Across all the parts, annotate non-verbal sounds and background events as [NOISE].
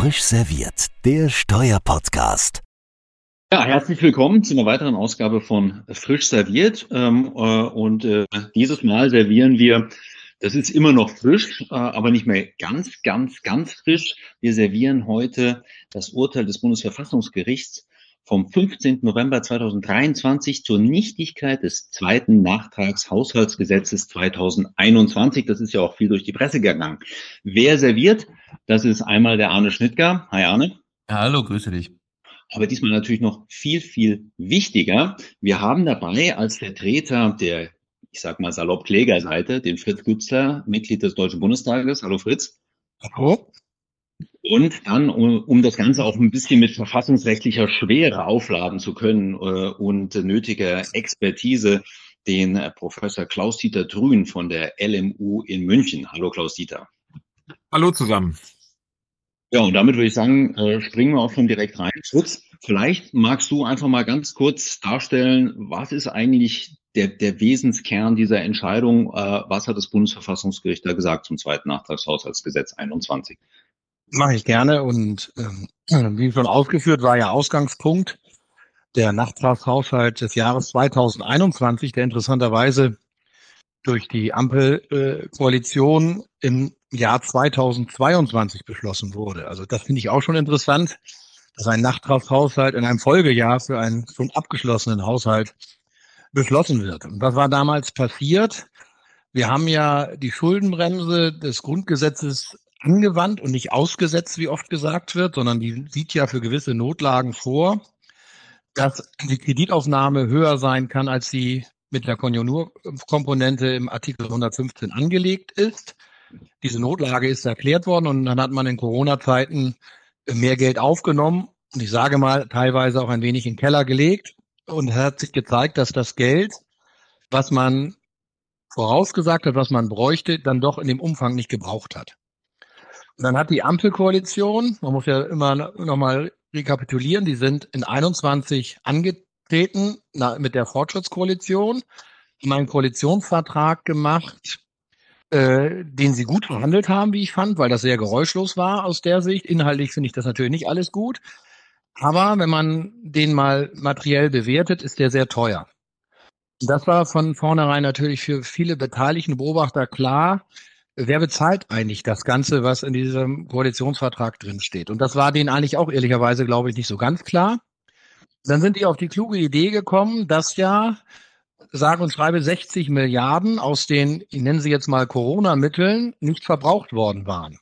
Frisch serviert, der Steuerpodcast. Ja, herzlich willkommen zu einer weiteren Ausgabe von Frisch serviert. Ähm, äh, und äh, dieses Mal servieren wir, das ist immer noch frisch, äh, aber nicht mehr ganz, ganz, ganz frisch. Wir servieren heute das Urteil des Bundesverfassungsgerichts vom 15. November 2023 zur Nichtigkeit des zweiten Nachtrags Haushaltsgesetzes 2021. Das ist ja auch viel durch die Presse gegangen. Wer serviert? Das ist einmal der Arne Schnittger. Hi Arne. Ja, hallo, grüße dich. Aber diesmal natürlich noch viel, viel wichtiger. Wir haben dabei als Vertreter der, ich sag mal salopp Klägerseite, den Fritz Gützler, Mitglied des Deutschen Bundestages. Hallo Fritz. Hallo. Und dann, um das Ganze auch ein bisschen mit verfassungsrechtlicher Schwere aufladen zu können äh, und nötiger Expertise, den Professor Klaus-Dieter Trühn von der LMU in München. Hallo Klaus-Dieter. Hallo zusammen. Ja, und damit würde ich sagen, äh, springen wir auch schon direkt rein. Fritz, vielleicht magst du einfach mal ganz kurz darstellen, was ist eigentlich der, der Wesenskern dieser Entscheidung? Äh, was hat das Bundesverfassungsgericht da gesagt zum zweiten Nachtragshaushaltsgesetz 21? Mache ich gerne. Und ähm, [CLEARS THROAT] wie schon ausgeführt, war ja Ausgangspunkt der Nachtragshaushalt des Jahres 2021, der interessanterweise durch die Ampelkoalition äh, im Jahr 2022 beschlossen wurde. Also das finde ich auch schon interessant, dass ein Nachtragshaushalt in einem Folgejahr für einen schon abgeschlossenen Haushalt beschlossen wird. Und was war damals passiert? Wir haben ja die Schuldenbremse des Grundgesetzes angewandt und nicht ausgesetzt, wie oft gesagt wird, sondern die sieht ja für gewisse Notlagen vor, dass die Kreditaufnahme höher sein kann, als sie mit der Konjunkturkomponente im Artikel 115 angelegt ist. Diese Notlage ist erklärt worden und dann hat man in Corona-Zeiten mehr Geld aufgenommen und ich sage mal teilweise auch ein wenig in den Keller gelegt und hat sich gezeigt, dass das Geld, was man vorausgesagt hat, was man bräuchte, dann doch in dem Umfang nicht gebraucht hat. Dann hat die Ampelkoalition, man muss ja immer nochmal rekapitulieren, die sind in 21 angetreten na, mit der Fortschrittskoalition, haben einen Koalitionsvertrag gemacht, äh, den sie gut verhandelt haben, wie ich fand, weil das sehr geräuschlos war aus der Sicht. Inhaltlich finde ich das natürlich nicht alles gut. Aber wenn man den mal materiell bewertet, ist der sehr teuer. Das war von vornherein natürlich für viele beteiligten Beobachter klar, wer bezahlt eigentlich das Ganze, was in diesem Koalitionsvertrag drin steht? Und das war denen eigentlich auch ehrlicherweise, glaube ich, nicht so ganz klar. Dann sind die auf die kluge Idee gekommen, dass ja, sage und schreibe, 60 Milliarden aus den, ich nenne sie jetzt mal Corona-Mitteln, nicht verbraucht worden waren.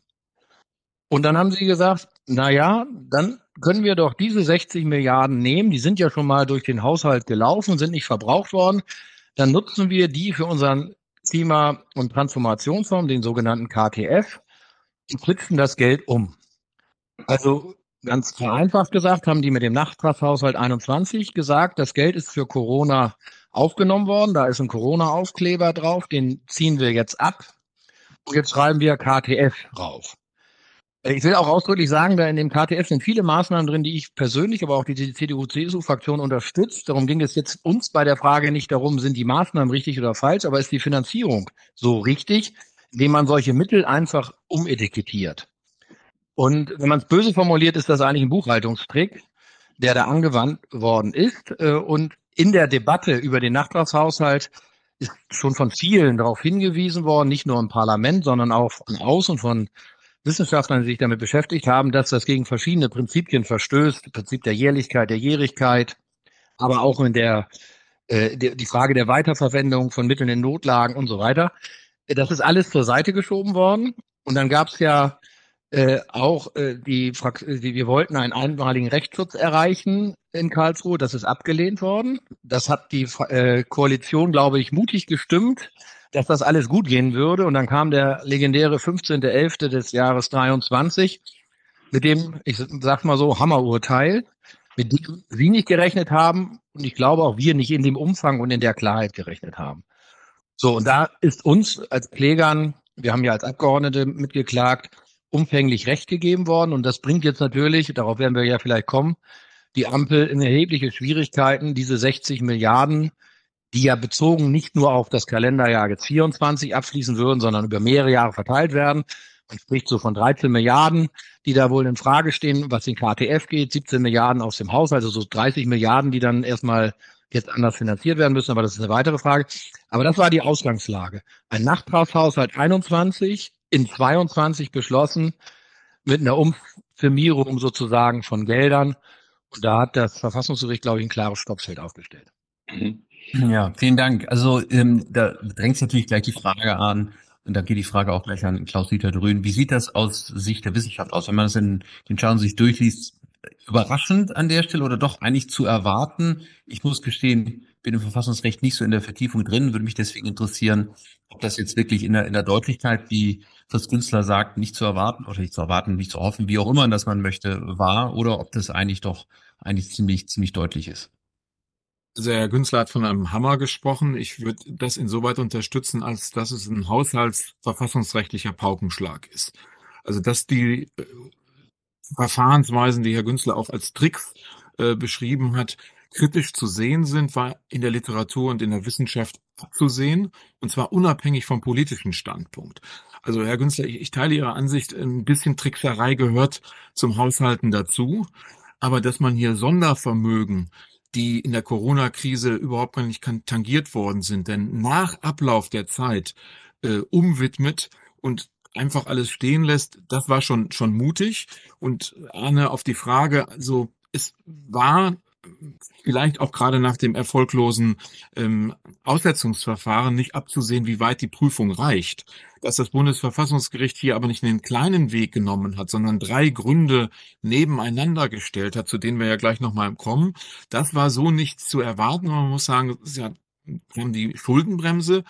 Und dann haben sie gesagt, na ja, dann können wir doch diese 60 Milliarden nehmen, die sind ja schon mal durch den Haushalt gelaufen, sind nicht verbraucht worden, dann nutzen wir die für unseren Klima- und Transformationsfonds, den sogenannten KTF, und switchen das Geld um. Also ganz vereinfacht gesagt, haben die mit dem Nachtragshaushalt 21 gesagt, das Geld ist für Corona aufgenommen worden. Da ist ein Corona-Aufkleber drauf, den ziehen wir jetzt ab. Und jetzt schreiben wir KTF drauf. Ich will auch ausdrücklich sagen, da in dem KTF sind viele Maßnahmen drin, die ich persönlich, aber auch die CDU-CSU-Fraktion unterstützt. Darum ging es jetzt uns bei der Frage nicht darum, sind die Maßnahmen richtig oder falsch, aber ist die Finanzierung so richtig, indem man solche Mittel einfach umetikettiert. Und wenn man es böse formuliert, ist das eigentlich ein Buchhaltungstrick, der da angewandt worden ist. Äh, und in der Debatte über den Nachtragshaushalt ist schon von vielen darauf hingewiesen worden, nicht nur im Parlament, sondern auch von außen von Wissenschaftlern, die sich damit beschäftigt haben, dass das gegen verschiedene Prinzipien verstößt, Prinzip der Jährlichkeit, der Jährigkeit, aber auch in der, äh, der die Frage der Weiterverwendung von Mitteln in Notlagen und so weiter. Das ist alles zur Seite geschoben worden. Und dann gab es ja äh, auch äh, die, die, wir wollten einen einmaligen Rechtsschutz erreichen in Karlsruhe. Das ist abgelehnt worden. Das hat die äh, Koalition, glaube ich, mutig gestimmt dass das alles gut gehen würde. Und dann kam der legendäre 15.11. des Jahres 23 mit dem, ich sag mal so, Hammerurteil, mit dem Sie nicht gerechnet haben und ich glaube auch wir nicht in dem Umfang und in der Klarheit gerechnet haben. So, und da ist uns als Klägern, wir haben ja als Abgeordnete mitgeklagt, umfänglich Recht gegeben worden. Und das bringt jetzt natürlich, darauf werden wir ja vielleicht kommen, die Ampel in erhebliche Schwierigkeiten, diese 60 Milliarden die ja bezogen nicht nur auf das Kalenderjahr jetzt 24 abfließen würden, sondern über mehrere Jahre verteilt werden, Man spricht so von 13 Milliarden, die da wohl in Frage stehen, was den KTF geht, 17 Milliarden aus dem Haushalt, also so 30 Milliarden, die dann erstmal jetzt anders finanziert werden müssen, aber das ist eine weitere Frage. Aber das war die Ausgangslage. Ein Nachtragshaushalt 21, in 22 beschlossen, mit einer Umfirmierung sozusagen von Geldern. Und da hat das Verfassungsgericht, glaube ich, ein klares Stoppschild aufgestellt. Mhm. Ja, vielen Dank. Also ähm, da drängt natürlich gleich die Frage an, und da geht die Frage auch gleich an Klaus-Dieter Drühn. Wie sieht das aus Sicht der Wissenschaft aus? Wenn man das in den Schauen sich durchliest, überraschend an der Stelle oder doch eigentlich zu erwarten? Ich muss gestehen, bin im Verfassungsrecht nicht so in der Vertiefung drin, würde mich deswegen interessieren, ob das jetzt wirklich in der, in der Deutlichkeit, wie Fritz Günzler sagt, nicht zu erwarten oder nicht zu erwarten, nicht zu hoffen, wie auch immer das man möchte, war oder ob das eigentlich doch eigentlich ziemlich, ziemlich deutlich ist. Also Herr Günzler hat von einem Hammer gesprochen. Ich würde das insoweit unterstützen, als dass es ein haushaltsverfassungsrechtlicher Paukenschlag ist. Also dass die äh, Verfahrensweisen, die Herr Günzler auch als Tricks äh, beschrieben hat, kritisch zu sehen sind, war in der Literatur und in der Wissenschaft abzusehen, und zwar unabhängig vom politischen Standpunkt. Also Herr Günzler, ich, ich teile Ihre Ansicht, ein bisschen Trickserei gehört zum Haushalten dazu, aber dass man hier Sondervermögen die in der Corona-Krise überhaupt gar nicht tangiert worden sind. Denn nach Ablauf der Zeit äh, umwidmet und einfach alles stehen lässt, das war schon, schon mutig. Und Arne, auf die Frage, also es war vielleicht auch gerade nach dem erfolglosen ähm, Aussetzungsverfahren nicht abzusehen, wie weit die Prüfung reicht. Dass das Bundesverfassungsgericht hier aber nicht einen kleinen Weg genommen hat, sondern drei Gründe nebeneinander gestellt hat, zu denen wir ja gleich nochmal kommen, das war so nicht zu erwarten. Man muss sagen, sie haben die Schuldenbremse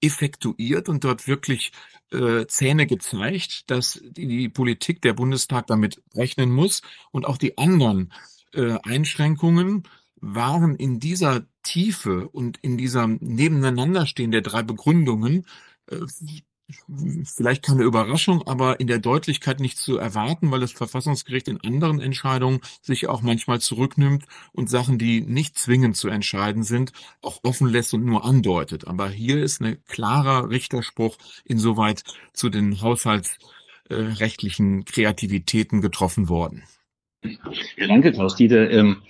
effektuiert und dort wirklich äh, Zähne gezeigt, dass die, die Politik, der Bundestag damit rechnen muss und auch die anderen äh, Einschränkungen waren in dieser Tiefe und in dieser Nebeneinanderstehen der drei Begründungen äh, vielleicht keine Überraschung, aber in der Deutlichkeit nicht zu erwarten, weil das Verfassungsgericht in anderen Entscheidungen sich auch manchmal zurücknimmt und Sachen, die nicht zwingend zu entscheiden sind, auch offen lässt und nur andeutet. Aber hier ist ein klarer Richterspruch insoweit zu den haushaltsrechtlichen Kreativitäten getroffen worden. Ja, danke, Klaus-Dieter. Ähm,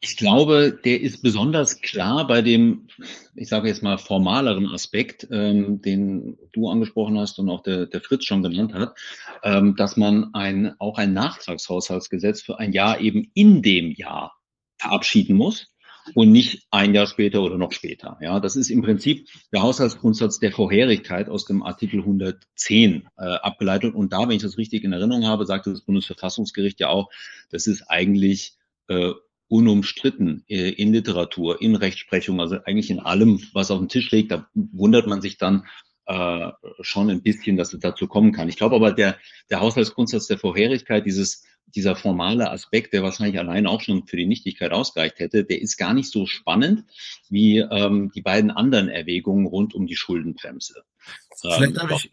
ich glaube, der ist besonders klar bei dem, ich sage jetzt mal, formaleren Aspekt, ähm, den du angesprochen hast und auch der, der Fritz schon genannt hat, ähm, dass man ein, auch ein Nachtragshaushaltsgesetz für ein Jahr eben in dem Jahr verabschieden muss und nicht ein Jahr später oder noch später. Ja, das ist im Prinzip der Haushaltsgrundsatz der Vorherigkeit aus dem Artikel 110 äh, abgeleitet. Und da, wenn ich das richtig in Erinnerung habe, sagte das Bundesverfassungsgericht ja auch, das ist eigentlich äh, unumstritten äh, in Literatur, in Rechtsprechung, also eigentlich in allem, was auf dem Tisch liegt. Da wundert man sich dann äh, schon ein bisschen, dass es dazu kommen kann. Ich glaube aber, der, der Haushaltsgrundsatz der Vorherigkeit, dieses dieser formale Aspekt, der wahrscheinlich allein auch schon für die Nichtigkeit ausgereicht hätte, der ist gar nicht so spannend wie ähm, die beiden anderen Erwägungen rund um die Schuldenbremse. Vielleicht ähm, darf ich,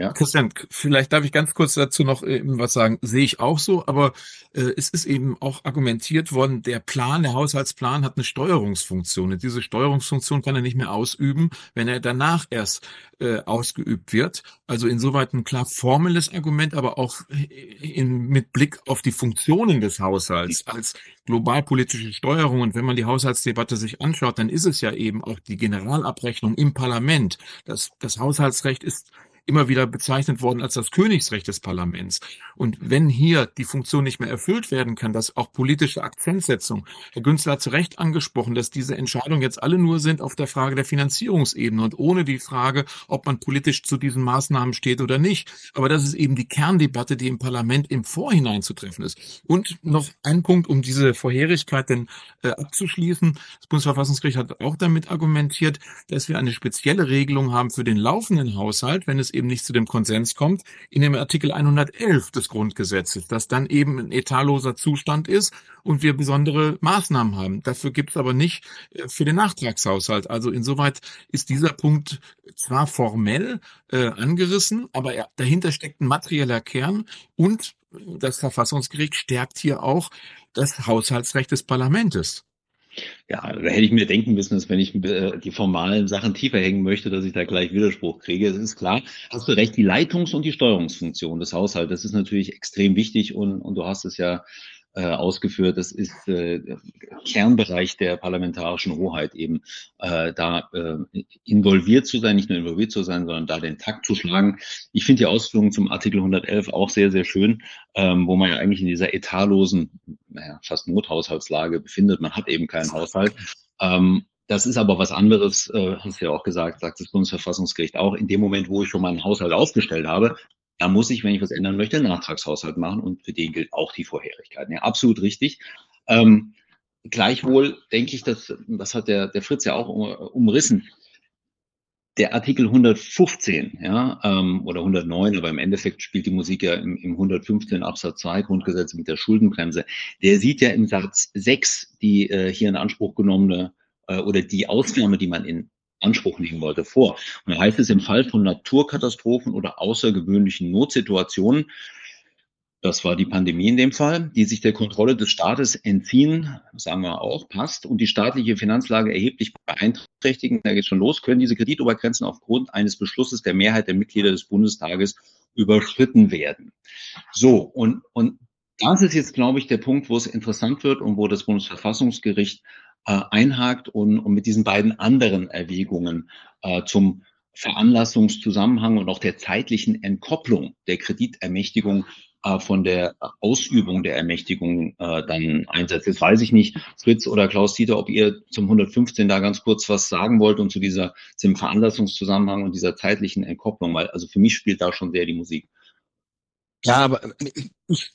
ja. Christian, vielleicht darf ich ganz kurz dazu noch eben was sagen. Sehe ich auch so, aber äh, es ist eben auch argumentiert worden, der Plan, der Haushaltsplan hat eine Steuerungsfunktion. Und diese Steuerungsfunktion kann er nicht mehr ausüben, wenn er danach erst äh, ausgeübt wird. Also insoweit ein klar formelles Argument, aber auch in, mit Blick auf die Funktionen des Haushalts als globalpolitische Steuerung. Und wenn man die Haushaltsdebatte sich anschaut, dann ist es ja eben auch die Generalabrechnung im Parlament. Das, das Haushaltsrecht ist immer wieder bezeichnet worden als das Königsrecht des Parlaments. Und wenn hier die Funktion nicht mehr erfüllt werden kann, dass auch politische Akzentsetzung, Herr Günzler hat zu Recht angesprochen, dass diese Entscheidungen jetzt alle nur sind auf der Frage der Finanzierungsebene und ohne die Frage, ob man politisch zu diesen Maßnahmen steht oder nicht. Aber das ist eben die Kerndebatte, die im Parlament im Vorhinein zu treffen ist. Und noch ein Punkt, um diese Vorherigkeit denn äh, abzuschließen. Das Bundesverfassungsgericht hat auch damit argumentiert, dass wir eine spezielle Regelung haben für den laufenden Haushalt, wenn es eben nicht zu dem Konsens kommt, in dem Artikel 111 des Grundgesetzes, dass dann eben ein etatloser Zustand ist und wir besondere Maßnahmen haben. Dafür gibt es aber nicht äh, für den Nachtragshaushalt. Also insoweit ist dieser Punkt zwar formell äh, angerissen, aber er, dahinter steckt ein materieller Kern und das Verfassungsgericht stärkt hier auch das Haushaltsrecht des Parlamentes. Ja, da hätte ich mir denken müssen, dass wenn ich äh, die formalen Sachen tiefer hängen möchte, dass ich da gleich Widerspruch kriege. Es ist klar, hast du recht, die Leitungs- und die Steuerungsfunktion des Haushalts, das ist natürlich extrem wichtig und, und du hast es ja äh, ausgeführt. Das ist äh, Kernbereich der parlamentarischen Hoheit eben, äh, da äh, involviert zu sein, nicht nur involviert zu sein, sondern da den Takt zu schlagen. Ich finde die Ausführungen zum Artikel 111 auch sehr, sehr schön, ähm, wo man ja eigentlich in dieser etatlosen, naja, fast Nothaushaltslage befindet. Man hat eben keinen Haushalt. Ähm, das ist aber was anderes, äh, hast du ja auch gesagt, sagt das Bundesverfassungsgericht auch. In dem Moment, wo ich schon meinen Haushalt aufgestellt habe, da muss ich, wenn ich was ändern möchte, einen Nachtragshaushalt machen und für den gilt auch die Vorherigkeit. Ja, absolut richtig. Ähm, gleichwohl denke ich, dass, das hat der, der Fritz ja auch umrissen, der Artikel 115, ja, ähm, oder 109, aber im Endeffekt spielt die Musik ja im, im 115 Absatz 2 Grundgesetz mit der Schuldenbremse. Der sieht ja im Satz 6 die äh, hier in Anspruch genommene äh, oder die Ausnahme, die man in Anspruch nehmen wollte, vor. Und da heißt es im Fall von Naturkatastrophen oder außergewöhnlichen Notsituationen, das war die Pandemie in dem Fall, die sich der Kontrolle des Staates entziehen, sagen wir auch, passt, und die staatliche Finanzlage erheblich beeinträchtigen, da geht schon los, können diese Kreditobergrenzen aufgrund eines Beschlusses der Mehrheit der Mitglieder des Bundestages überschritten werden. So, und, und das ist jetzt, glaube ich, der Punkt, wo es interessant wird und wo das Bundesverfassungsgericht äh, einhakt und, und mit diesen beiden anderen Erwägungen äh, zum Veranlassungszusammenhang und auch der zeitlichen Entkopplung der Kreditermächtigung äh, von der Ausübung der Ermächtigung äh, dann einsetzt. Jetzt weiß ich nicht, Fritz oder Klaus Dieter, ob ihr zum 115 da ganz kurz was sagen wollt und zu dieser, zum Veranlassungszusammenhang und dieser zeitlichen Entkopplung, weil also für mich spielt da schon sehr die Musik. Ja, aber ich,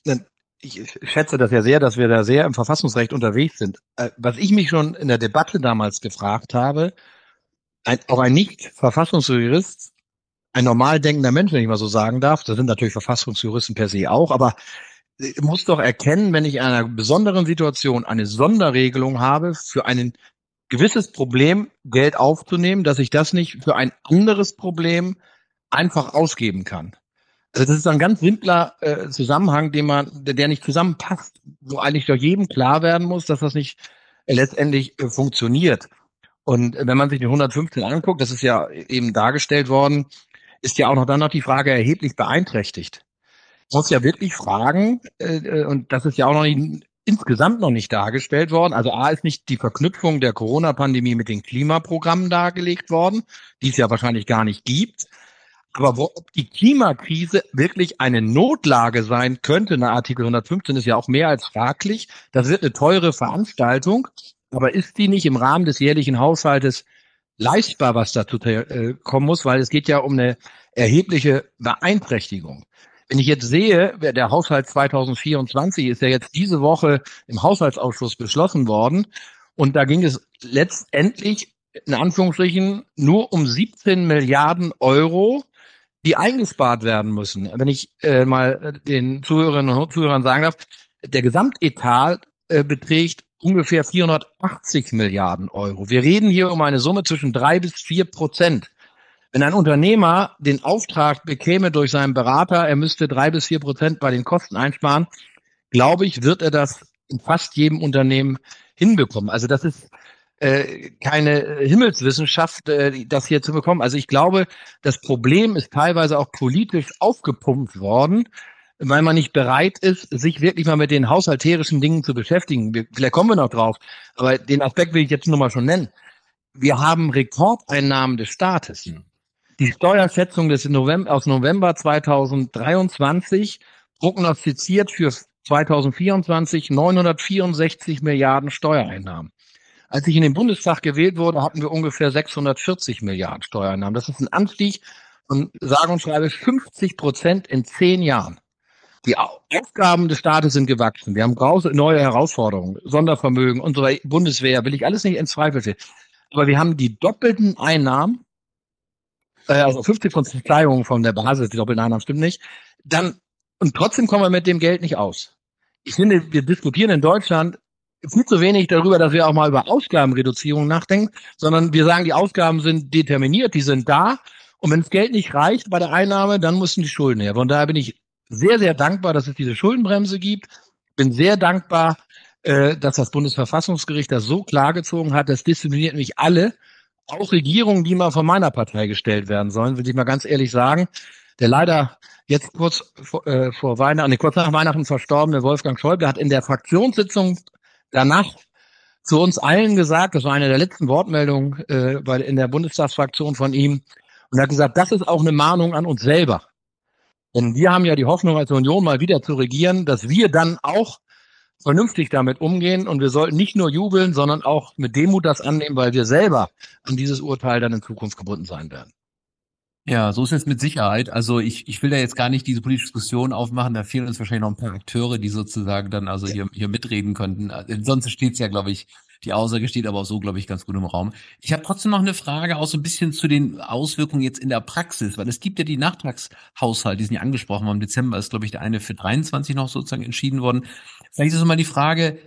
ich, schätze das ja sehr, dass wir da sehr im Verfassungsrecht unterwegs sind. Äh, was ich mich schon in der Debatte damals gefragt habe, ein, auch ein Nicht-Verfassungsjurist, ein normal denkender Mensch, wenn ich mal so sagen darf, das sind natürlich Verfassungsjuristen per se auch, aber muss doch erkennen, wenn ich in einer besonderen Situation eine Sonderregelung habe, für ein gewisses Problem Geld aufzunehmen, dass ich das nicht für ein anderes Problem einfach ausgeben kann. Also das ist ein ganz simpler äh, Zusammenhang, den man, der, nicht zusammenpasst, wo eigentlich doch jedem klar werden muss, dass das nicht letztendlich äh, funktioniert. Und äh, wenn man sich den 115 anguckt, das ist ja eben dargestellt worden, ist ja auch noch dann noch die Frage erheblich beeinträchtigt. Man muss ja wirklich fragen, äh, äh, und das ist ja auch noch nicht insgesamt noch nicht dargestellt worden. Also A ist nicht die Verknüpfung der Corona-Pandemie mit den Klimaprogrammen dargelegt worden, die es ja wahrscheinlich gar nicht gibt. Aber wo, ob die Klimakrise wirklich eine Notlage sein könnte, nach Artikel 115 ist ja auch mehr als fraglich. Das wird eine teure Veranstaltung. Aber ist die nicht im Rahmen des jährlichen Haushaltes leistbar, was dazu äh, kommen muss? Weil es geht ja um eine erhebliche Beeinträchtigung. Wenn ich jetzt sehe, der Haushalt 2024 ist ja jetzt diese Woche im Haushaltsausschuss beschlossen worden. Und da ging es letztendlich in Anführungsstrichen nur um 17 Milliarden Euro, die eingespart werden müssen. Wenn ich äh, mal den Zuhörerinnen und Zuhörern sagen darf, der Gesamtetat äh, beträgt ungefähr 480 Milliarden Euro. Wir reden hier um eine Summe zwischen drei bis vier Prozent. Wenn ein Unternehmer den Auftrag bekäme durch seinen Berater, er müsste drei bis vier Prozent bei den Kosten einsparen, glaube ich, wird er das in fast jedem Unternehmen hinbekommen. Also das ist äh, keine Himmelswissenschaft, äh, das hier zu bekommen. Also ich glaube, das Problem ist teilweise auch politisch aufgepumpt worden, weil man nicht bereit ist, sich wirklich mal mit den haushalterischen Dingen zu beschäftigen. Wir, vielleicht kommen wir noch drauf, aber den Aspekt will ich jetzt nur mal schon nennen. Wir haben Rekordeinnahmen des Staates. Die Steuerschätzung des November, aus November 2023 prognostiziert für 2024 964 Milliarden Steuereinnahmen. Als ich in den Bundestag gewählt wurde, hatten wir ungefähr 640 Milliarden Steuereinnahmen. Das ist ein Anstieg von sage und schreibe 50 Prozent in zehn Jahren. Die Aufgaben des Staates sind gewachsen. Wir haben große neue Herausforderungen, Sondervermögen, unsere Bundeswehr, will ich alles nicht ins Zweifel ziehen. Aber wir haben die doppelten Einnahmen, äh, also 50 Prozent Steigerung von der Basis, die doppelten Einnahmen stimmt nicht. Dann, und trotzdem kommen wir mit dem Geld nicht aus. Ich finde, wir diskutieren in Deutschland viel zu wenig darüber, dass wir auch mal über Ausgabenreduzierung nachdenken, sondern wir sagen, die Ausgaben sind determiniert, die sind da. Und wenn das Geld nicht reicht bei der Einnahme, dann müssen die Schulden her. Von daher bin ich sehr, sehr dankbar, dass es diese Schuldenbremse gibt. Bin sehr dankbar, äh, dass das Bundesverfassungsgericht das so klargezogen hat, das diszipliniert mich alle, auch Regierungen, die mal von meiner Partei gestellt werden sollen, will ich mal ganz ehrlich sagen. Der leider jetzt kurz vor, äh, vor Weihnachten, nee, kurz nach Weihnachten verstorbene Wolfgang Schäuble hat in der Fraktionssitzung danach zu uns allen gesagt, das war eine der letzten Wortmeldungen äh, bei, in der Bundestagsfraktion von ihm, und er hat gesagt, das ist auch eine Mahnung an uns selber. Denn wir haben ja die Hoffnung als Union mal wieder zu regieren, dass wir dann auch vernünftig damit umgehen und wir sollten nicht nur jubeln, sondern auch mit Demut das annehmen, weil wir selber an dieses Urteil dann in Zukunft gebunden sein werden. Ja, so ist es mit Sicherheit. Also ich, ich will da jetzt gar nicht diese politische Diskussion aufmachen. Da fehlen uns wahrscheinlich noch ein paar Akteure, die sozusagen dann also hier, hier mitreden könnten. Sonst steht es ja, glaube ich, die Aussage steht aber auch so, glaube ich, ganz gut im Raum. Ich habe trotzdem noch eine Frage auch so ein bisschen zu den Auswirkungen jetzt in der Praxis, weil es gibt ja die Nachtragshaushalte, die sind ja angesprochen worden. Im Dezember ist, glaube ich, der eine für 23 noch sozusagen entschieden worden. Vielleicht ist es mal die Frage,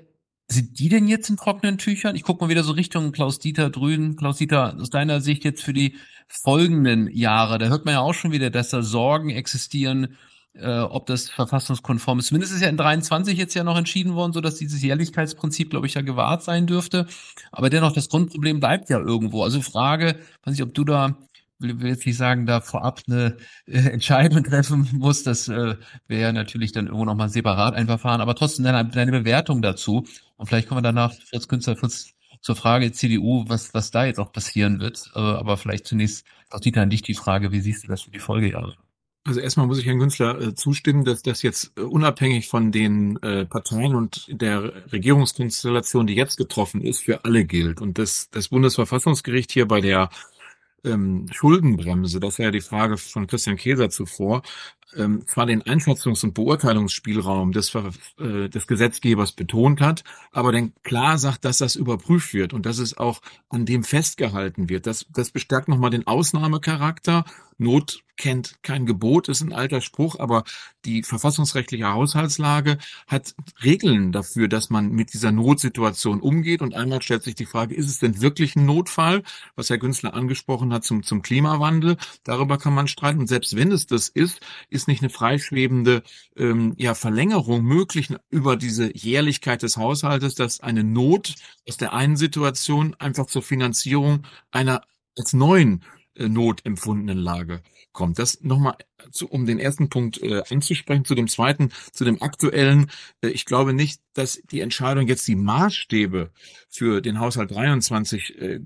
sind die denn jetzt in trockenen Tüchern? Ich gucke mal wieder so Richtung Klaus-Dieter Drüden. Klaus-Dieter, aus deiner Sicht jetzt für die folgenden Jahre, da hört man ja auch schon wieder, dass da Sorgen existieren, äh, ob das verfassungskonform ist. Zumindest ist ja in 23 jetzt ja noch entschieden worden, so dass dieses Jährlichkeitsprinzip, glaube ich, ja gewahrt sein dürfte. Aber dennoch, das Grundproblem bleibt ja irgendwo. Also Frage, weiß nicht, ob du da will, will jetzt nicht sagen, da vorab eine äh, [LAUGHS] Entscheidung treffen muss. Das äh, wäre natürlich dann irgendwo nochmal separat ein Verfahren, aber trotzdem deine, deine Bewertung dazu. Und vielleicht kommen wir danach, Fritz Künstler, Fritz, zur Frage CDU, was, was da jetzt auch passieren wird. Äh, aber vielleicht zunächst, auch Dieter, an dich die Frage, wie siehst du das für die Folgejahre? Also erstmal muss ich Herrn Günzler äh, zustimmen, dass das jetzt äh, unabhängig von den äh, Parteien und der Regierungskonstellation, die jetzt getroffen ist, für alle gilt. Und das, das Bundesverfassungsgericht hier bei der ähm, Schuldenbremse, das war ja die Frage von Christian Käser zuvor, ähm, zwar den Einschätzungs- und Beurteilungsspielraum des, äh, des Gesetzgebers betont hat, aber dann klar sagt, dass das überprüft wird und dass es auch an dem festgehalten wird. Das, das bestärkt nochmal den Ausnahmecharakter. Not kennt kein Gebot, ist ein alter Spruch, aber die verfassungsrechtliche Haushaltslage hat Regeln dafür, dass man mit dieser Notsituation umgeht. Und einmal stellt sich die Frage, ist es denn wirklich ein Notfall, was Herr Günzler angesprochen hat zum, zum Klimawandel? Darüber kann man streiten. Und selbst wenn es das ist, ist nicht eine freischwebende ähm, ja, Verlängerung möglich über diese Jährlichkeit des Haushaltes, dass eine Not aus der einen Situation einfach zur Finanzierung einer als neuen äh, Not empfundenen Lage kommt. Das nochmal, um den ersten Punkt äh, anzusprechen. Zu dem zweiten, zu dem aktuellen. Äh, ich glaube nicht, dass die Entscheidung jetzt die Maßstäbe für den Haushalt 23 äh,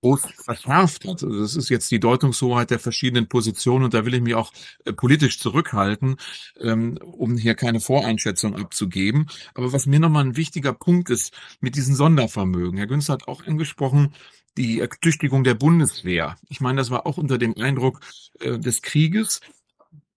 groß verschärft hat. Also das ist jetzt die Deutungshoheit der verschiedenen Positionen und da will ich mich auch äh, politisch zurückhalten, ähm, um hier keine Voreinschätzung abzugeben. Aber was mir nochmal ein wichtiger Punkt ist mit diesen Sondervermögen. Herr Günster hat auch angesprochen, die Ertüchtigung der Bundeswehr. Ich meine, das war auch unter dem Eindruck äh, des Krieges.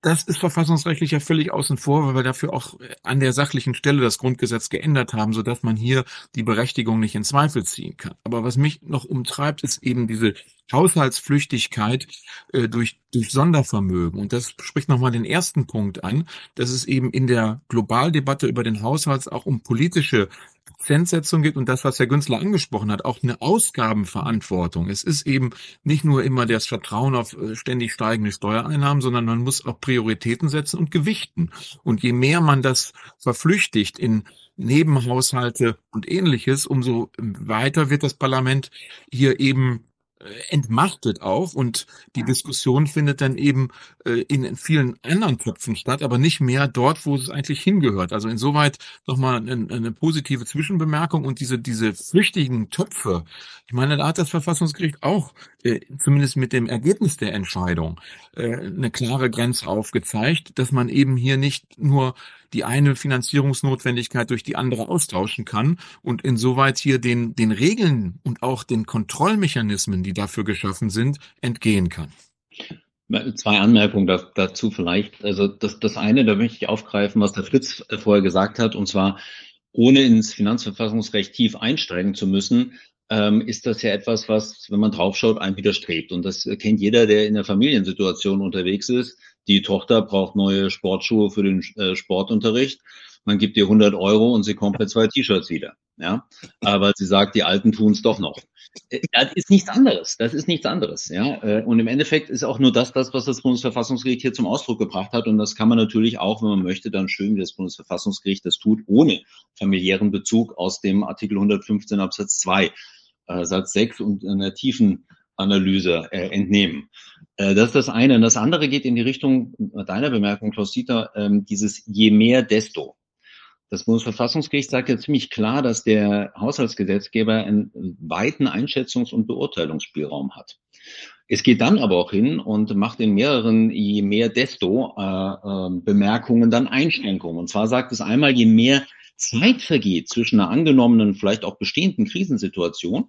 Das ist verfassungsrechtlich ja völlig außen vor, weil wir dafür auch an der sachlichen Stelle das Grundgesetz geändert haben, so dass man hier die Berechtigung nicht in Zweifel ziehen kann. Aber was mich noch umtreibt, ist eben diese Haushaltsflüchtigkeit äh, durch, durch Sondervermögen. Und das spricht nochmal den ersten Punkt an, dass es eben in der Globaldebatte über den Haushalt auch um politische Akzentsetzung gibt und das, was Herr Günzler angesprochen hat, auch eine Ausgabenverantwortung. Es ist eben nicht nur immer das Vertrauen auf äh, ständig steigende Steuereinnahmen, sondern man muss auch Prioritäten setzen und gewichten. Und je mehr man das verflüchtigt in Nebenhaushalte und ähnliches, umso weiter wird das Parlament hier eben entmachtet auch und die Diskussion findet dann eben äh, in vielen anderen Köpfen statt, aber nicht mehr dort, wo es eigentlich hingehört. Also insoweit nochmal eine, eine positive Zwischenbemerkung und diese, diese flüchtigen Töpfe. Ich meine, da hat das Verfassungsgericht auch, äh, zumindest mit dem Ergebnis der Entscheidung, äh, eine klare Grenze aufgezeigt, dass man eben hier nicht nur die eine Finanzierungsnotwendigkeit durch die andere austauschen kann und insoweit hier den, den Regeln und auch den Kontrollmechanismen, die dafür geschaffen sind, entgehen kann. Zwei Anmerkungen dazu vielleicht. Also das, das eine, da möchte ich aufgreifen, was der Fritz vorher gesagt hat, und zwar ohne ins Finanzverfassungsrecht tief einsteigen zu müssen, ähm, ist das ja etwas, was, wenn man draufschaut, einem widerstrebt. Und das kennt jeder, der in der Familiensituation unterwegs ist. Die Tochter braucht neue Sportschuhe für den äh, Sportunterricht man gibt ihr 100 Euro und sie kommt mit zwei T-Shirts wieder. Ja, aber sie sagt, die Alten tun es doch noch. Äh, das ist nichts anderes. Das ist nichts anderes. Ja, äh, und im Endeffekt ist auch nur das, das, was das Bundesverfassungsgericht hier zum Ausdruck gebracht hat. Und das kann man natürlich auch, wenn man möchte, dann schön, wie das Bundesverfassungsgericht das tut, ohne familiären Bezug aus dem Artikel 115 Absatz 2, äh, Satz 6 und einer tiefen Analyse äh, entnehmen. Äh, das ist das eine. Und das andere geht in die Richtung deiner Bemerkung, Klaus Dieter, ähm, dieses je mehr, desto. Das Bundesverfassungsgericht sagt ja ziemlich klar, dass der Haushaltsgesetzgeber einen weiten Einschätzungs- und Beurteilungsspielraum hat. Es geht dann aber auch hin und macht in mehreren, je mehr desto äh, äh, Bemerkungen dann Einschränkungen. Und zwar sagt es einmal, je mehr Zeit vergeht zwischen einer angenommenen, vielleicht auch bestehenden Krisensituation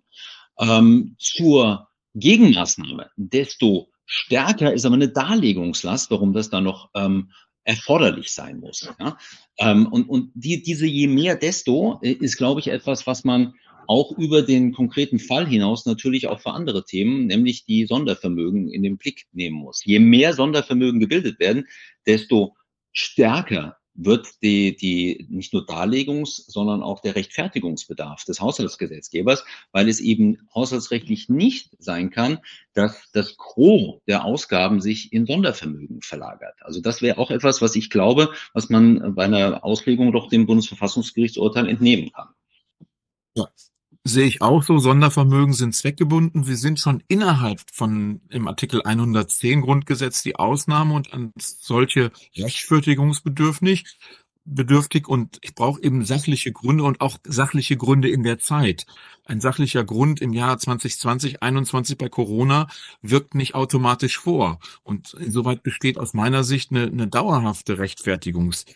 ähm, zur Gegenmaßnahme, desto stärker ist aber eine Darlegungslast, warum das da noch ähm, erforderlich sein muss. Ja? Ähm, und und die, diese je mehr, desto äh, ist, glaube ich, etwas, was man auch über den konkreten Fall hinaus natürlich auch für andere Themen, nämlich die Sondervermögen in den Blick nehmen muss. Je mehr Sondervermögen gebildet werden, desto stärker wird die, die nicht nur Darlegungs-, sondern auch der Rechtfertigungsbedarf des Haushaltsgesetzgebers, weil es eben haushaltsrechtlich nicht sein kann, dass das Gros der Ausgaben sich in Sondervermögen verlagert. Also das wäre auch etwas, was ich glaube, was man bei einer Auslegung doch dem Bundesverfassungsgerichtsurteil entnehmen kann. Ja, Sehe ich auch so. Sondervermögen sind zweckgebunden. Wir sind schon innerhalb von im Artikel 110 Grundgesetz die Ausnahme und an solche rechtfertigungsbedürftig bedürftig und ich brauche eben sachliche Gründe und auch sachliche Gründe in der Zeit. Ein sachlicher Grund im Jahr 2020, 21 bei Corona wirkt nicht automatisch vor. Und insoweit besteht aus meiner Sicht eine, eine dauerhafte Rechtfertigungs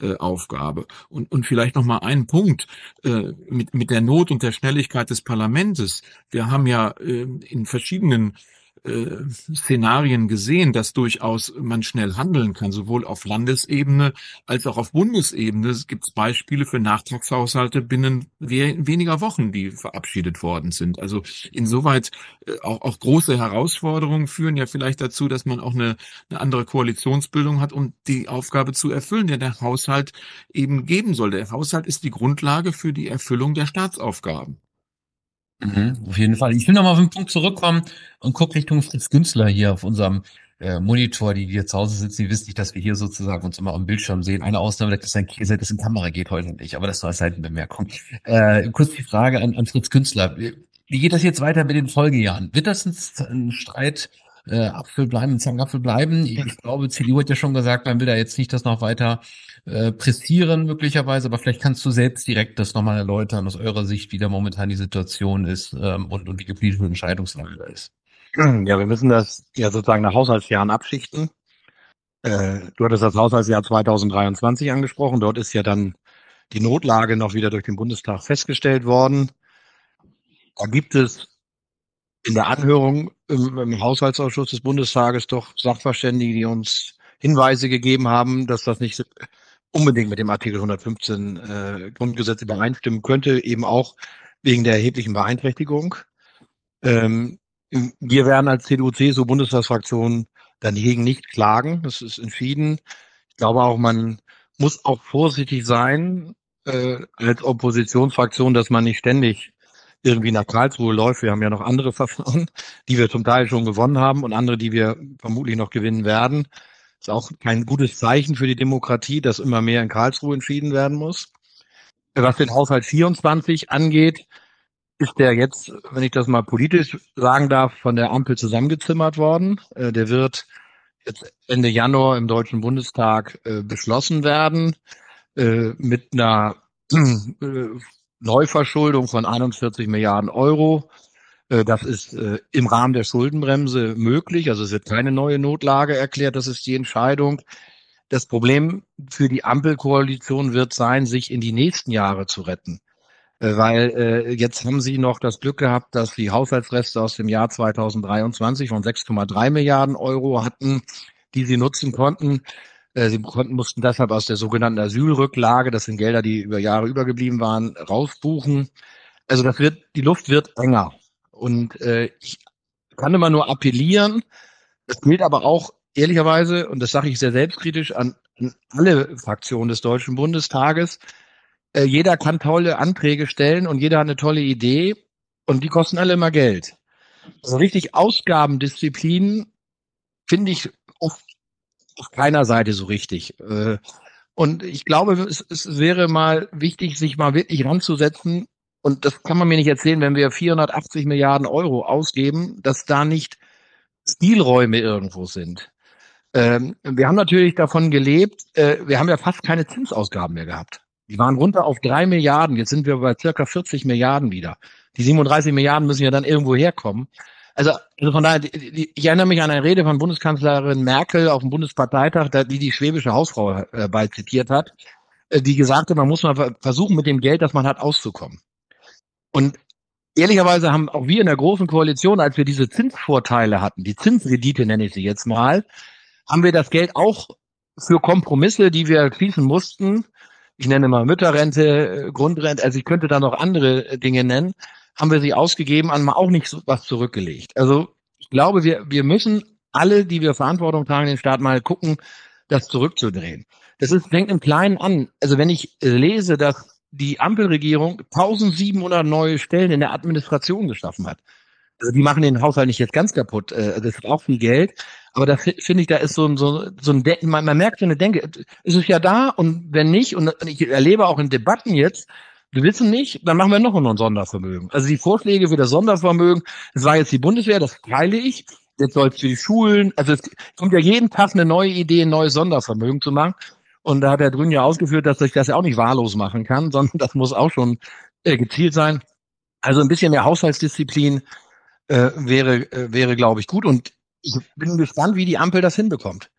äh, Aufgabe. Und, und vielleicht noch mal einen Punkt äh, mit, mit der Not und der Schnelligkeit des Parlamentes. Wir haben ja äh, in verschiedenen äh, Szenarien gesehen, dass durchaus man schnell handeln kann, sowohl auf Landesebene als auch auf Bundesebene. Es gibt Beispiele für Nachtragshaushalte binnen weniger Wochen, die verabschiedet worden sind. Also insoweit äh, auch, auch große Herausforderungen führen ja vielleicht dazu, dass man auch eine, eine andere Koalitionsbildung hat, um die Aufgabe zu erfüllen, der der Haushalt eben geben soll. Der Haushalt ist die Grundlage für die Erfüllung der Staatsaufgaben. Mhm, auf jeden Fall. Ich will nochmal auf den Punkt zurückkommen und gucke Richtung Fritz Günzler hier auf unserem äh, Monitor, die hier zu Hause sitzen, die wissen nicht, dass wir hier sozusagen uns immer am Bildschirm sehen. Eine Ausnahme, dass ein Käse, das in Kamera geht heute nicht, aber das soll als Seitenbemerkung. Äh, kurz die Frage an, an Fritz Günzler. Wie geht das jetzt weiter mit den Folgejahren? Wird das ein, ein Streit äh, Apfel bleiben, Zangenapfel bleiben? Ich glaube, CDU hat ja schon gesagt, man will da jetzt nicht das noch weiter äh, pressieren möglicherweise, aber vielleicht kannst du selbst direkt das nochmal erläutern aus eurer Sicht, wie da momentan die Situation ist ähm, und, und die politische Entscheidungslage da ist. Ja, wir müssen das ja sozusagen nach Haushaltsjahren abschichten. Äh, du hattest das Haushaltsjahr 2023 angesprochen. Dort ist ja dann die Notlage noch wieder durch den Bundestag festgestellt worden. Da gibt es in der Anhörung im, im Haushaltsausschuss des Bundestages doch Sachverständige, die uns Hinweise gegeben haben, dass das nicht unbedingt mit dem Artikel 115 äh, Grundgesetz übereinstimmen könnte, eben auch wegen der erheblichen Beeinträchtigung. Ähm, wir werden als CDU-CSU Bundestagsfraktion dagegen nicht klagen. Das ist entschieden. Ich glaube auch, man muss auch vorsichtig sein äh, als Oppositionsfraktion, dass man nicht ständig irgendwie nach Karlsruhe läuft. Wir haben ja noch andere [LAUGHS] Verfahren, die wir zum Teil schon gewonnen haben und andere, die wir vermutlich noch gewinnen werden. Ist auch kein gutes Zeichen für die Demokratie, dass immer mehr in Karlsruhe entschieden werden muss. Was den Haushalt 24 angeht, ist der jetzt, wenn ich das mal politisch sagen darf, von der Ampel zusammengezimmert worden. Äh, der wird jetzt Ende Januar im Deutschen Bundestag äh, beschlossen werden äh, mit einer [CLEARS THROAT] Neuverschuldung von 41 Milliarden Euro. Äh, das ist äh, im Rahmen der Schuldenbremse möglich. Also es wird keine neue Notlage erklärt. Das ist die Entscheidung. Das Problem für die Ampelkoalition wird sein, sich in die nächsten Jahre zu retten. Äh, weil jetzt haben sie noch das Glück gehabt, dass die Haushaltsreste aus dem Jahr 2023 von 6,3 Milliarden Euro hatten, die sie nutzen konnten. Sie konnten, mussten deshalb aus der sogenannten Asylrücklage, das sind Gelder, die über Jahre übergeblieben waren, rausbuchen. Also das wird, die Luft wird enger. Und äh, ich kann immer nur appellieren. Das gilt aber auch ehrlicherweise, und das sage ich sehr selbstkritisch, an alle Fraktionen des Deutschen Bundestages. Äh, jeder kann tolle Anträge stellen und jeder hat eine tolle Idee und die kosten alle immer Geld. Also richtig Ausgabendisziplin finde ich oft auf keiner Seite so richtig. Äh, und ich glaube, es, es wäre mal wichtig, sich mal wirklich ranzusetzen. Und das kann man mir nicht erzählen, wenn wir 480 Milliarden Euro ausgeben, dass da nicht Spielräume irgendwo sind. Ähm, wir haben natürlich davon gelebt, äh, wir haben ja fast keine Zinsausgaben mehr gehabt. Die waren runter auf drei Milliarden. Jetzt sind wir bei circa 40 Milliarden wieder. Die 37 Milliarden müssen ja dann irgendwo herkommen. Also, also von daher, ich erinnere mich an eine Rede von Bundeskanzlerin Merkel auf dem Bundesparteitag, die die schwäbische Hausfrau äh, bald zitiert hat, äh, die gesagt hat, man muss mal versuchen, mit dem Geld, das man hat, auszukommen. Und ehrlicherweise haben auch wir in der großen Koalition, als wir diese Zinsvorteile hatten, die Zinskredite nenne ich sie jetzt mal, haben wir das Geld auch für Kompromisse, die wir schließen mussten, ich nenne mal Mütterrente, äh, Grundrente, also ich könnte da noch andere Dinge nennen, haben wir sie ausgegeben, haben auch nicht so was zurückgelegt. Also ich glaube, wir, wir müssen alle, die wir Verantwortung tragen, den Staat mal gucken, das zurückzudrehen. Das ist, fängt im Kleinen an. Also wenn ich lese, dass die Ampelregierung 1700 neue Stellen in der Administration geschaffen hat. Also die machen den Haushalt nicht jetzt ganz kaputt. Äh, das ist auch viel Geld. Aber da finde ich, da ist so ein, so, so ein man, man merkt so eine Denke, ist es ja da und wenn nicht, und ich erlebe auch in Debatten jetzt, wir wissen nicht, dann machen wir noch ein Sondervermögen. Also die Vorschläge für das Sondervermögen, das war jetzt die Bundeswehr, das teile ich. Jetzt soll es für die Schulen, also es kommt ja jeden Tag eine neue Idee, ein neues Sondervermögen zu machen. Und da hat der Drün ja ausgeführt, dass ich das ja auch nicht wahllos machen kann, [LAUGHS] sondern das muss auch schon äh, gezielt sein. Also ein bisschen mehr Haushaltsdisziplin äh, wäre, äh, wäre, glaube ich, gut. Und ich bin gespannt, wie die Ampel das hinbekommt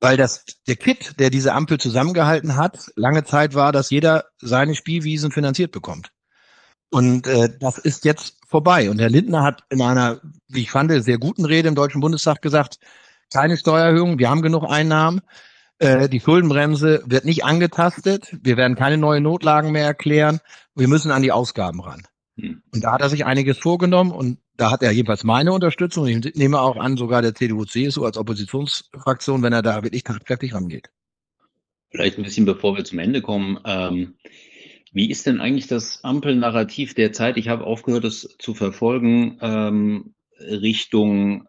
weil das der Kit, der diese Ampel zusammengehalten hat, lange Zeit war, dass jeder seine Spielwiesen finanziert bekommt. Und äh, das ist jetzt vorbei. Und Herr Lindner hat in einer, wie ich fand, sehr guten Rede im Deutschen Bundestag gesagt, keine Steuererhöhung, wir haben genug Einnahmen. Äh, die Schuldenbremse wird nicht angetastet. Wir werden keine neuen Notlagen mehr erklären. Wir müssen an die Ausgaben ran. Hm. Und da hat er sich einiges vorgenommen und da hat er jedenfalls meine Unterstützung. Ich nehme auch an, sogar der CDU-CSU als Oppositionsfraktion, wenn er da wirklich tatkräftig rangeht. Vielleicht ein bisschen bevor wir zum Ende kommen. Ähm, wie ist denn eigentlich das Ampelnarrativ der Zeit? Ich habe aufgehört, es zu verfolgen ähm, Richtung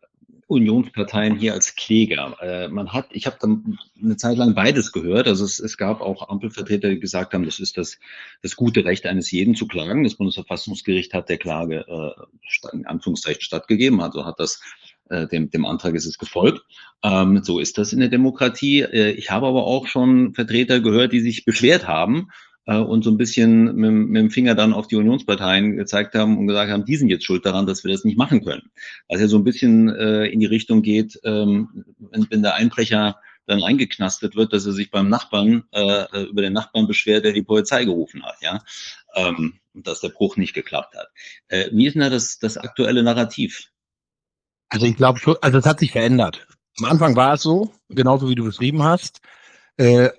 Unionsparteien hier als Kläger. Äh, man hat, ich habe dann eine Zeit lang beides gehört. Also es, es gab auch Ampelvertreter, die gesagt haben, das ist das, das gute Recht eines jeden zu klagen. Das Bundesverfassungsgericht hat der Klage äh, in Anführungszeichen stattgegeben, also hat das äh, dem, dem Antrag ist es gefolgt. Ähm, so ist das in der Demokratie. Äh, ich habe aber auch schon Vertreter gehört, die sich beschwert haben und so ein bisschen mit, mit, dem Finger dann auf die Unionsparteien gezeigt haben und gesagt haben, die sind jetzt schuld daran, dass wir das nicht machen können. Was ja so ein bisschen äh, in die Richtung geht, ähm, wenn, wenn der Einbrecher dann eingeknastet wird, dass er sich beim Nachbarn äh, über den Nachbarn beschwert, der die Polizei gerufen hat, ja, ähm, dass der Bruch nicht geklappt hat. Äh, wie ist denn da das, das aktuelle Narrativ? Also ich glaube also es hat sich verändert. Am Anfang war es so, genauso wie du beschrieben hast. Äh,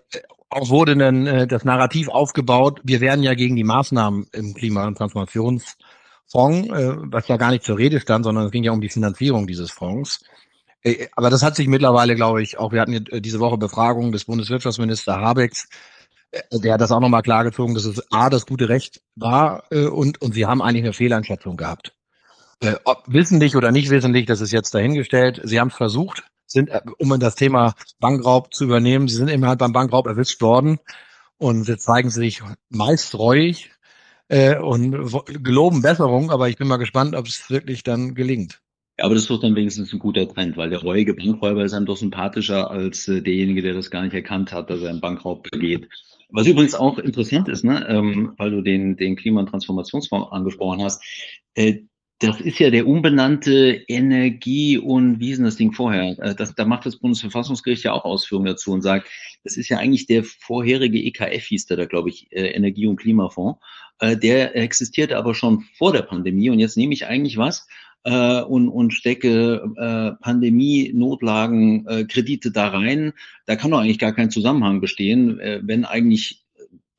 auch wurde dann äh, das Narrativ aufgebaut, wir werden ja gegen die Maßnahmen im Klima- und Transformationsfonds, äh, was ja gar nicht zur Rede stand, sondern es ging ja um die Finanzierung dieses Fonds. Äh, aber das hat sich mittlerweile, glaube ich, auch wir hatten äh, diese Woche Befragung des Bundeswirtschaftsminister Habecks, äh, der hat das auch nochmal klargezogen, dass es A, das gute Recht war äh, und, und sie haben eigentlich eine Fehleinschätzung gehabt. Äh, ob wissentlich oder nicht wissentlich, das ist jetzt dahingestellt. Sie haben es versucht sind, äh, um das Thema Bankraub zu übernehmen, sie sind eben halt beim Bankraub erwischt worden und sie zeigen sich meist reuig äh, und geloben Besserung, aber ich bin mal gespannt, ob es wirklich dann gelingt. Ja, aber das ist doch dann wenigstens ein guter Trend, weil der reuige Bankräuber ist einem doch sympathischer als äh, derjenige, der das gar nicht erkannt hat, dass er einen Bankraub begeht. Was übrigens auch interessant ist, ne, ähm, weil du den, den Klima- und Transformationsfonds angesprochen hast, äh, das ist ja der unbenannte Energie- und wie ist denn das Ding vorher? Äh, das, da macht das Bundesverfassungsgericht ja auch Ausführungen dazu und sagt, das ist ja eigentlich der vorherige EKF, hieß der da, glaube ich, äh, Energie- und Klimafonds. Äh, der existierte aber schon vor der Pandemie und jetzt nehme ich eigentlich was und, und stecke Pandemie-Notlagen, äh, Kredite da rein. Da kann doch eigentlich gar kein Zusammenhang bestehen, wenn eigentlich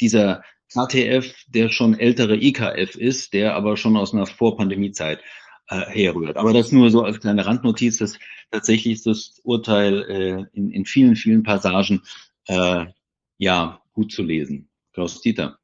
dieser KTF der schon ältere IKF ist, der aber schon aus einer Vorpandemiezeit äh, herrührt. Aber das nur so als kleine Randnotiz, dass tatsächlich das Urteil äh, in, in vielen, vielen Passagen äh, ja gut zu lesen. Klaus Dieter.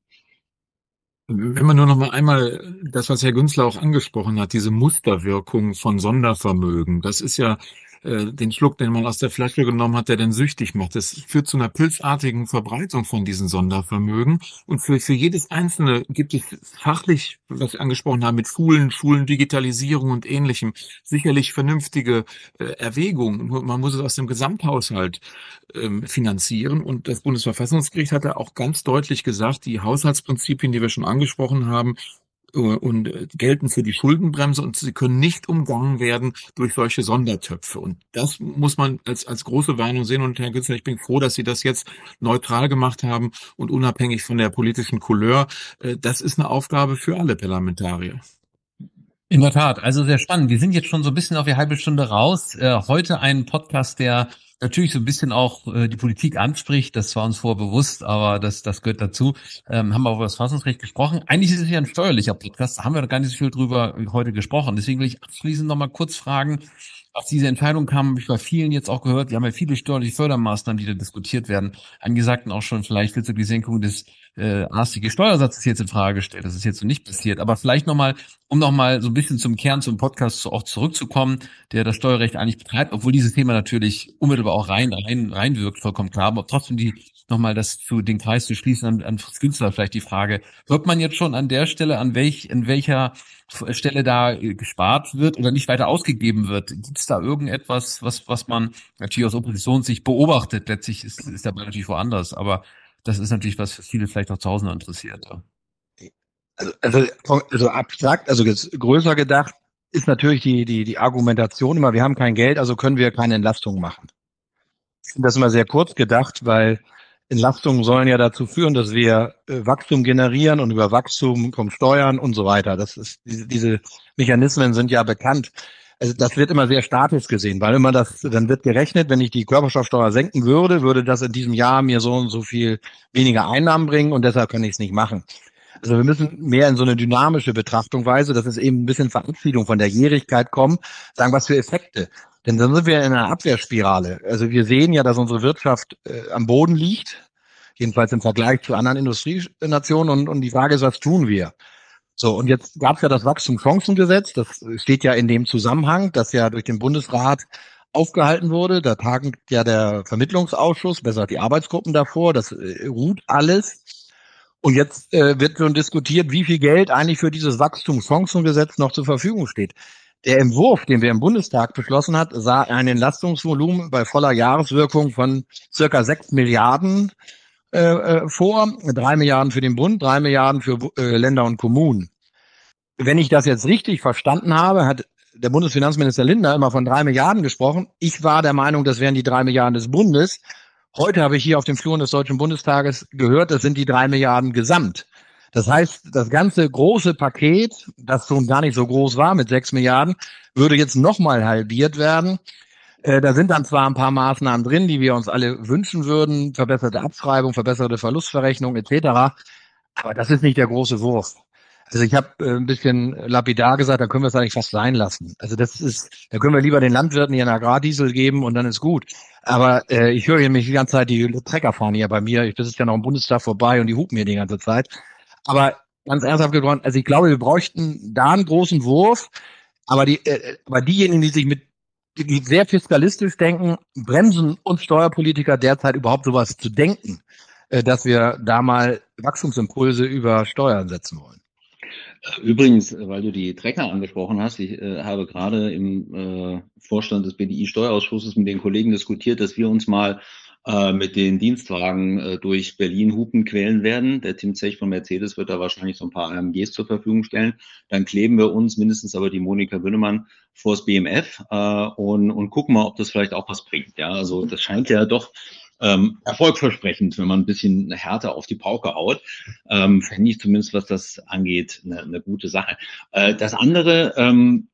Wenn man nur noch mal einmal das, was Herr Günzler auch angesprochen hat, diese Musterwirkung von Sondervermögen, das ist ja äh, den Schluck, den man aus der Flasche genommen hat, der dann süchtig macht. Das führt zu einer pilzartigen Verbreitung von diesen Sondervermögen. Und für, für jedes einzelne gibt es fachlich, was wir angesprochen haben, mit Schulen, Schulen, Digitalisierung und ähnlichem, sicherlich vernünftige äh, Erwägungen. Man muss es aus dem Gesamthaushalt ähm, finanzieren. Und das Bundesverfassungsgericht hat da auch ganz deutlich gesagt, die Haushaltsprinzipien, die wir schon angesprochen haben, und äh, gelten für die Schuldenbremse und sie können nicht umgangen werden durch solche Sondertöpfe. Und das muss man als, als große Warnung sehen. Und Herr Günther, ich bin froh, dass Sie das jetzt neutral gemacht haben und unabhängig von der politischen Couleur. Äh, das ist eine Aufgabe für alle Parlamentarier. In der Tat, also sehr spannend. Wir sind jetzt schon so ein bisschen auf die halbe Stunde raus. Äh, heute ein Podcast, der natürlich so ein bisschen auch äh, die Politik anspricht. Das war uns vorher bewusst, aber das, das gehört dazu. Ähm, haben wir auch über das Fassungsrecht gesprochen. Eigentlich ist es ja ein steuerlicher Podcast. Da haben wir gar nicht so viel drüber heute gesprochen. Deswegen will ich abschließend noch mal kurz fragen, aus dieser Entscheidung kam, habe ich bei vielen jetzt auch gehört, wir haben ja viele steuerliche Fördermaßnahmen, die da diskutiert werden, angesagten auch schon, vielleicht wird so die Senkung des äh, AStG Steuersatzes jetzt in Frage gestellt. Das ist jetzt so nicht passiert. Aber vielleicht nochmal, um nochmal so ein bisschen zum Kern, zum Podcast auch zurückzukommen, der das Steuerrecht eigentlich betreibt, obwohl dieses Thema natürlich unmittelbar auch rein, rein, reinwirkt, vollkommen klar, aber trotzdem die nochmal das zu den Kreis zu schließen an, an Fritz Günzler vielleicht die Frage, wird man jetzt schon an der Stelle, an welch, in welcher Stelle da äh, gespart wird oder nicht weiter ausgegeben wird. Gibt es da irgendetwas, was, was man natürlich aus Oppositionssicht beobachtet? Letztlich ist, ist Ball natürlich woanders, aber das ist natürlich was, was viele vielleicht auch zu Hause interessiert. Also, also, also abstrakt, also jetzt größer gedacht, ist natürlich die, die, die Argumentation immer, wir haben kein Geld, also können wir keine Entlastung machen. Ich finde das immer sehr kurz gedacht, weil Entlastungen sollen ja dazu führen, dass wir äh, Wachstum generieren und über Wachstum kommen Steuern und so weiter. Das ist, diese, Mechanismen sind ja bekannt. Also das wird immer sehr statisch gesehen, weil immer das, dann wird gerechnet, wenn ich die Körperschaftssteuer senken würde, würde das in diesem Jahr mir so und so viel weniger Einnahmen bringen und deshalb kann ich es nicht machen. Also wir müssen mehr in so eine dynamische Betrachtungsweise, das ist eben ein bisschen Verabschiedung von der Jährigkeit kommen, sagen, was für Effekte. Denn dann sind wir in einer Abwehrspirale. Also wir sehen ja, dass unsere Wirtschaft äh, am Boden liegt, jedenfalls im Vergleich zu anderen Industrienationen. Und, und die Frage ist, was tun wir? So, und jetzt gab es ja das Wachstumschancengesetz, das steht ja in dem Zusammenhang, das ja durch den Bundesrat aufgehalten wurde. Da tagt ja der Vermittlungsausschuss, besser die Arbeitsgruppen davor, das äh, ruht alles. Und jetzt äh, wird schon diskutiert, wie viel Geld eigentlich für dieses Wachstumschancengesetz noch zur Verfügung steht. Der Entwurf, den wir im Bundestag beschlossen hat, sah ein Entlastungsvolumen bei voller Jahreswirkung von circa sechs Milliarden äh, äh, vor. Drei Milliarden für den Bund, drei Milliarden für äh, Länder und Kommunen. Wenn ich das jetzt richtig verstanden habe, hat der Bundesfinanzminister Lindner immer von drei Milliarden gesprochen. Ich war der Meinung, das wären die drei Milliarden des Bundes. Heute habe ich hier auf dem Fluren des Deutschen Bundestages gehört, das sind die drei Milliarden gesamt. Das heißt, das ganze große Paket, das schon gar nicht so groß war mit sechs Milliarden, würde jetzt nochmal halbiert werden. Äh, da sind dann zwar ein paar Maßnahmen drin, die wir uns alle wünschen würden, verbesserte Abschreibung, verbesserte Verlustverrechnung etc. Aber das ist nicht der große Wurf. Also ich habe äh, ein bisschen lapidar gesagt, da können wir es eigentlich fast sein lassen. Also das ist, da können wir lieber den Landwirten hier einen Agrardiesel geben und dann ist gut. Aber äh, ich höre hier mich die ganze Zeit die Trecker fahren hier bei mir. Ich, das ist ja noch im Bundestag vorbei und die hupen hier die ganze Zeit. Aber ganz ernsthaft gesprochen, also ich glaube, wir bräuchten da einen großen Wurf. Aber die, äh, aber diejenigen, die sich mit die sehr fiskalistisch denken, bremsen uns Steuerpolitiker derzeit überhaupt sowas zu denken, äh, dass wir da mal Wachstumsimpulse über Steuern setzen wollen. Übrigens, weil du die Trecker angesprochen hast, ich äh, habe gerade im äh, Vorstand des BDI-Steuerausschusses mit den Kollegen diskutiert, dass wir uns mal äh, mit den Dienstwagen äh, durch Berlin hupen quälen werden. Der Tim Zech von Mercedes wird da wahrscheinlich so ein paar AMGs zur Verfügung stellen. Dann kleben wir uns, mindestens aber die Monika Wünnemann, vors BMF äh, und, und gucken mal, ob das vielleicht auch was bringt. Ja, also das scheint ja doch ähm, erfolgversprechend, wenn man ein bisschen härter auf die Pauke haut. Ähm, Fände ich zumindest, was das angeht, eine, eine gute Sache. Äh, das andere, ähm,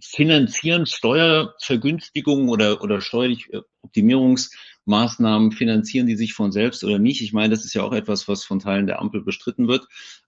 finanzieren Steuervergünstigungen oder, oder steuerlich äh, Optimierungs- finanzieren die sich von selbst oder nicht? Ich meine, das ist ja auch etwas, was von Teilen der Ampel bestritten wird,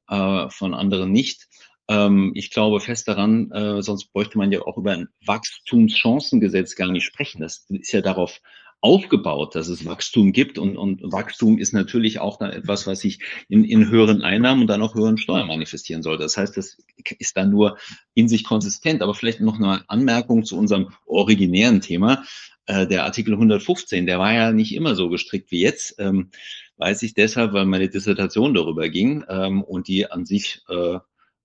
äh, von anderen nicht. Ähm, ich glaube fest daran, äh, sonst bräuchte man ja auch über ein Wachstumschancengesetz gar nicht sprechen. Das ist ja darauf aufgebaut, dass es Wachstum gibt und, und Wachstum ist natürlich auch dann etwas, was sich in, in höheren Einnahmen und dann auch höheren Steuern manifestieren soll. Das heißt, das ist dann nur in sich konsistent. Aber vielleicht noch eine Anmerkung zu unserem originären Thema. Äh, der Artikel 115, der war ja nicht immer so gestrickt wie jetzt. Ähm, weiß ich deshalb, weil meine Dissertation darüber ging ähm, und die an sich äh,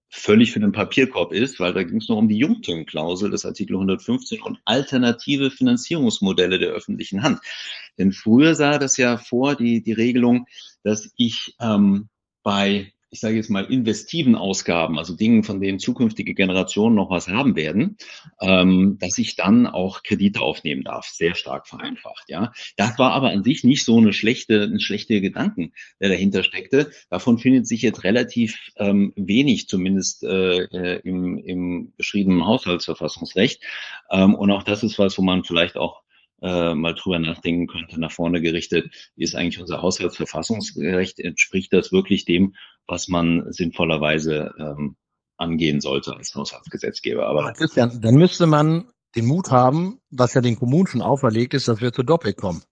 völlig für den Papierkorb ist, weil da ging es noch um die Jungtürn-Klausel des Artikel 115 und alternative Finanzierungsmodelle der öffentlichen Hand. Denn früher sah das ja vor, die, die Regelung, dass ich ähm, bei ich sage jetzt mal, investiven Ausgaben, also Dingen, von denen zukünftige Generationen noch was haben werden, ähm, dass ich dann auch Kredite aufnehmen darf. Sehr stark vereinfacht, ja. Das war aber an sich nicht so eine schlechte, ein schlechter Gedanken, der dahinter steckte. Davon findet sich jetzt relativ ähm, wenig, zumindest äh, äh im, im beschriebenen Haushaltsverfassungsrecht. Ähm, und auch das ist was, wo man vielleicht auch äh, mal drüber nachdenken könnte, nach vorne gerichtet, ist eigentlich unser Haushaltsverfassungsrecht, entspricht das wirklich dem, was man sinnvollerweise ähm, angehen sollte als Haushaltsgesetzgeber. Aber Christian, dann müsste man den Mut haben, was ja den Kommunen schon auferlegt ist, dass wir zu Doppelt kommen.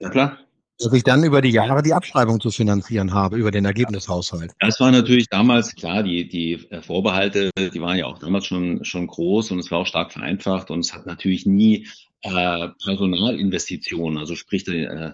Ja klar dass ich dann über die Jahre die Abschreibung zu finanzieren habe, über den Ergebnishaushalt. Das war natürlich damals, klar, die, die Vorbehalte, die waren ja auch damals schon, schon groß und es war auch stark vereinfacht und es hat natürlich nie äh, Personalinvestitionen, also sprich äh,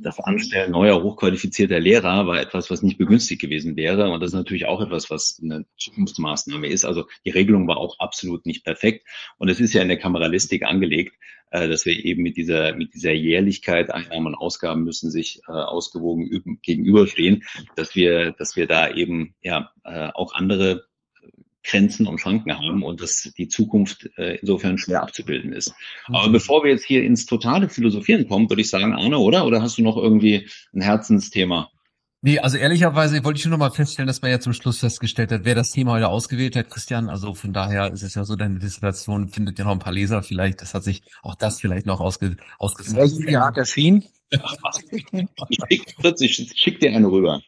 das Anstellen neuer hochqualifizierter Lehrer war etwas, was nicht begünstigt gewesen wäre. Und das ist natürlich auch etwas, was eine Zukunftsmaßnahme ist. Also die Regelung war auch absolut nicht perfekt. Und es ist ja in der Kameralistik angelegt, äh, dass wir eben mit dieser mit dieser Jährlichkeit Einnahmen und Ausgaben müssen sich äh, ausgewogen gegenüberstehen, dass wir dass wir da eben ja äh, auch andere Grenzen und Schranken haben und dass die Zukunft äh, insofern schwer abzubilden ist. Aber mhm. bevor wir jetzt hier ins totale Philosophieren kommen, würde ich sagen, Arne, oder? Oder hast du noch irgendwie ein Herzensthema? Nee, also ehrlicherweise wollte ich nur noch mal feststellen, dass man ja zum Schluss festgestellt hat, wer das Thema heute ausgewählt hat, Christian. Also von daher ist es ja so, deine Dissertation findet ja noch ein paar Leser vielleicht. Das hat sich auch das vielleicht noch ausge, ausgesetzt. Welches Jahr hat erschienen? [LAUGHS] ich schick dir eine rüber.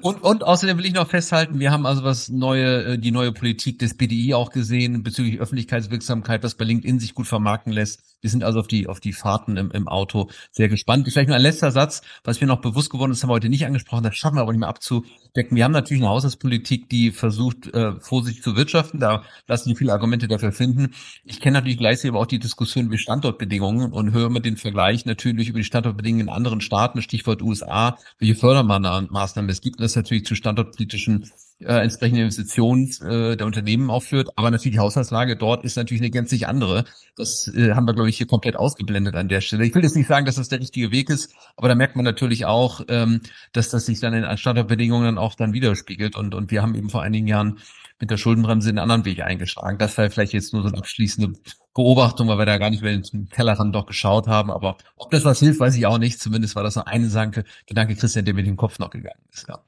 Und, und außerdem will ich noch festhalten, wir haben also was neue, äh, die neue Politik des BDI auch gesehen bezüglich Öffentlichkeitswirksamkeit, was bei LinkedIn sich gut vermarkten lässt. Wir sind also auf die, auf die Fahrten im, im Auto sehr gespannt. Vielleicht nur ein letzter Satz, was mir noch bewusst geworden ist, haben wir heute nicht angesprochen, das schaffen wir aber nicht mehr abzudecken. Wir haben natürlich eine Haushaltspolitik, die versucht, äh, vorsichtig zu wirtschaften. Da lassen sich viele Argumente dafür finden. Ich kenne natürlich gleichzeitig aber auch die Diskussion über Standortbedingungen und höre mir den Vergleich natürlich über die Standortbedingungen in anderen Staaten, Stichwort USA, welche Fördermaßnahmen es gibt, das natürlich zu standortpolitischen äh, entsprechende Investitionen äh, der Unternehmen aufführt. Aber natürlich die Haushaltslage dort ist natürlich eine gänzlich andere. Das äh, haben wir, glaube ich, hier komplett ausgeblendet an der Stelle. Ich will jetzt nicht sagen, dass das der richtige Weg ist, aber da merkt man natürlich auch, ähm, dass das sich dann in Standortbedingungen auch dann widerspiegelt. Und, und wir haben eben vor einigen Jahren mit der Schuldenbremse einen anderen Weg eingeschlagen. Das war vielleicht jetzt nur so eine abschließende Beobachtung, weil wir da gar nicht mehr den Tellerrand doch geschaut haben. Aber ob das was hilft, weiß ich auch nicht. Zumindest war das noch eine Gedanke, Gedanke Christian, der mit dem Kopf noch gegangen ist. Ja.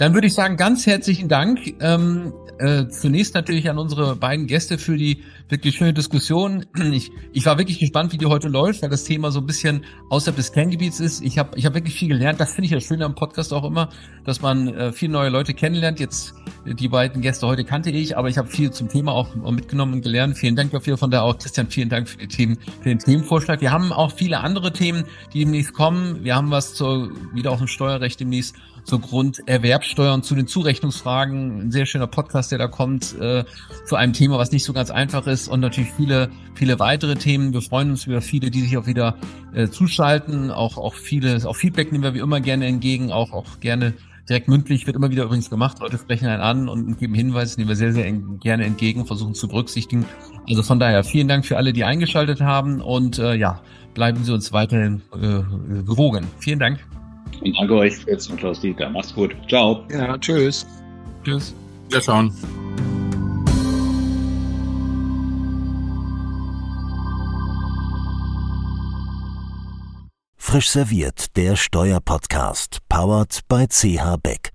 Dann würde ich sagen, ganz herzlichen Dank. Ähm, äh, zunächst natürlich an unsere beiden Gäste für die wirklich schöne Diskussion. [CLEARS THROAT] Ich, ich war wirklich gespannt, wie die heute läuft, weil das Thema so ein bisschen außerhalb des Kerngebiets ist. Ich habe ich hab wirklich viel gelernt. Das finde ich ja schön am Podcast auch immer, dass man äh, viele neue Leute kennenlernt. Jetzt die beiden Gäste heute kannte ich, aber ich habe viel zum Thema auch mitgenommen und gelernt. Vielen Dank dafür. Von der auch Christian, vielen Dank für, die Themen, für den Themenvorschlag. Wir haben auch viele andere Themen, die demnächst kommen. Wir haben was zur, wieder auch im Steuerrecht demnächst zur Grunderwerbsteuer und zu den Zurechnungsfragen. Ein sehr schöner Podcast, der da kommt, äh, zu einem Thema, was nicht so ganz einfach ist und natürlich viele, viele weitere Themen. Wir freuen uns über viele, die sich auch wieder äh, zuschalten. Auch, auch viele, auch Feedback nehmen wir wie immer gerne entgegen, auch, auch gerne direkt mündlich wird immer wieder übrigens gemacht. Leute sprechen einen an und geben Hinweise, nehmen wir sehr, sehr gerne entgegen, versuchen zu berücksichtigen. Also von daher vielen Dank für alle, die eingeschaltet haben und äh, ja, bleiben Sie uns weiterhin äh, gewogen. Vielen Dank. Und danke euch, Fritz und Klaus Dieter. Macht's gut. Ciao. Ja, tschüss. Tschüss. Wir schauen. Frisch serviert, der Steuerpodcast, powered by CH Beck.